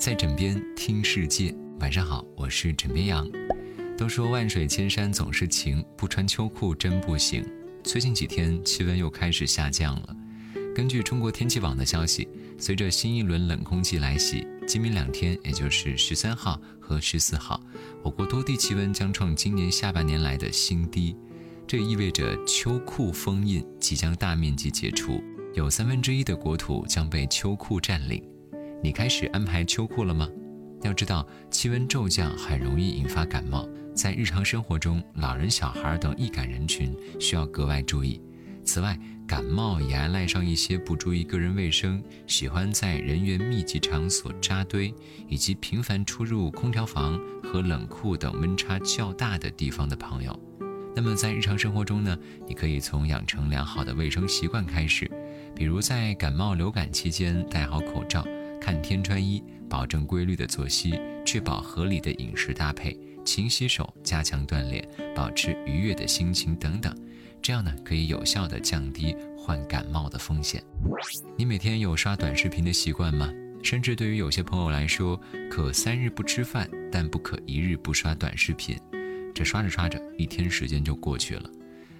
在枕边听世界，晚上好，我是枕边羊。都说万水千山总是情，不穿秋裤真不行。最近几天气温又开始下降了。根据中国天气网的消息，随着新一轮冷空气来袭，今明两天，也就是十三号和十四号，我国多地气温将创今年下半年来的新低。这意味着秋裤封印即将大面积解除，有三分之一的国土将被秋裤占领。你开始安排秋裤了吗？要知道，气温骤降很容易引发感冒，在日常生活中，老人、小孩等易感人群需要格外注意。此外，感冒也爱赖上一些不注意个人卫生、喜欢在人员密集场所扎堆，以及频繁出入空调房和冷库等温差较大的地方的朋友。那么，在日常生活中呢？你可以从养成良好的卫生习惯开始，比如在感冒流感期间戴好口罩。看天穿衣，保证规律的作息，确保合理的饮食搭配，勤洗手，加强锻炼，保持愉悦的心情等等，这样呢可以有效的降低患感冒的风险。你每天有刷短视频的习惯吗？甚至对于有些朋友来说，可三日不吃饭，但不可一日不刷短视频。这刷着刷着，一天时间就过去了。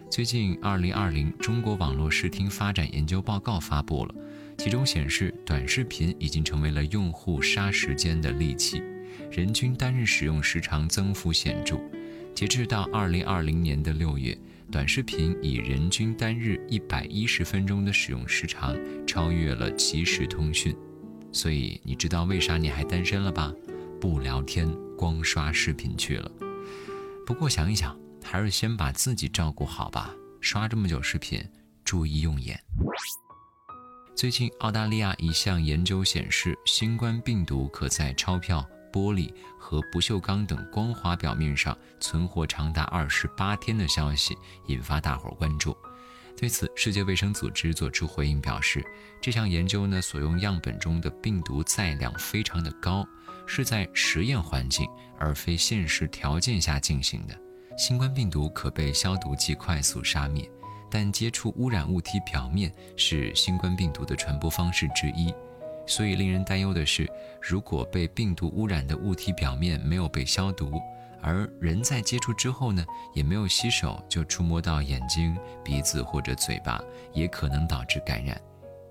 最近，二零二零中国网络视听发展研究报告发布了。其中显示，短视频已经成为了用户杀时间的利器，人均单日使用时长增幅显著。截至到二零二零年的六月，短视频以人均单日一百一十分钟的使用时长，超越了即时通讯。所以，你知道为啥你还单身了吧？不聊天，光刷视频去了。不过想一想，还是先把自己照顾好吧。刷这么久视频，注意用眼。最近，澳大利亚一项研究显示，新冠病毒可在钞票、玻璃和不锈钢等光滑表面上存活长达二十八天的消息引发大伙关注。对此，世界卫生组织作出回应表示，这项研究呢所用样本中的病毒载量非常的高，是在实验环境而非现实条件下进行的。新冠病毒可被消毒剂快速杀灭。但接触污染物体表面是新冠病毒的传播方式之一，所以令人担忧的是，如果被病毒污染的物体表面没有被消毒，而人在接触之后呢，也没有洗手就触摸到眼睛、鼻子或者嘴巴，也可能导致感染。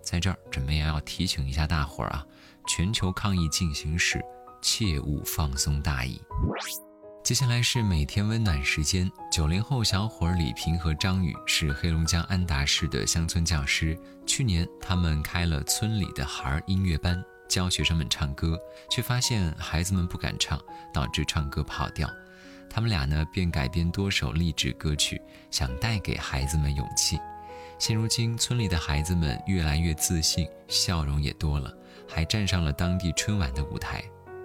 在这儿，准备要提醒一下大伙儿啊，全球抗疫进行时，切勿放松大意。接下来是每天温暖时间。九零后小伙李平和张宇是黑龙江安达市的乡村教师。去年，他们开了村里的孩儿音乐班，教学生们唱歌，却发现孩子们不敢唱，导致唱歌跑调。他们俩呢，便改编多首励志歌曲，想带给孩子们勇气。现如今，村里的孩子们越来越自信，笑容也多了，还站上了当地春晚的舞台。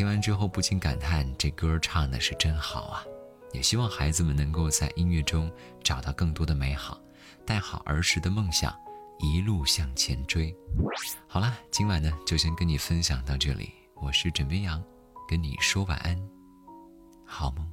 听完之后，不禁感叹这歌唱的是真好啊！也希望孩子们能够在音乐中找到更多的美好，带好儿时的梦想，一路向前追。好啦，今晚呢就先跟你分享到这里，我是枕边羊，跟你说晚安，好梦。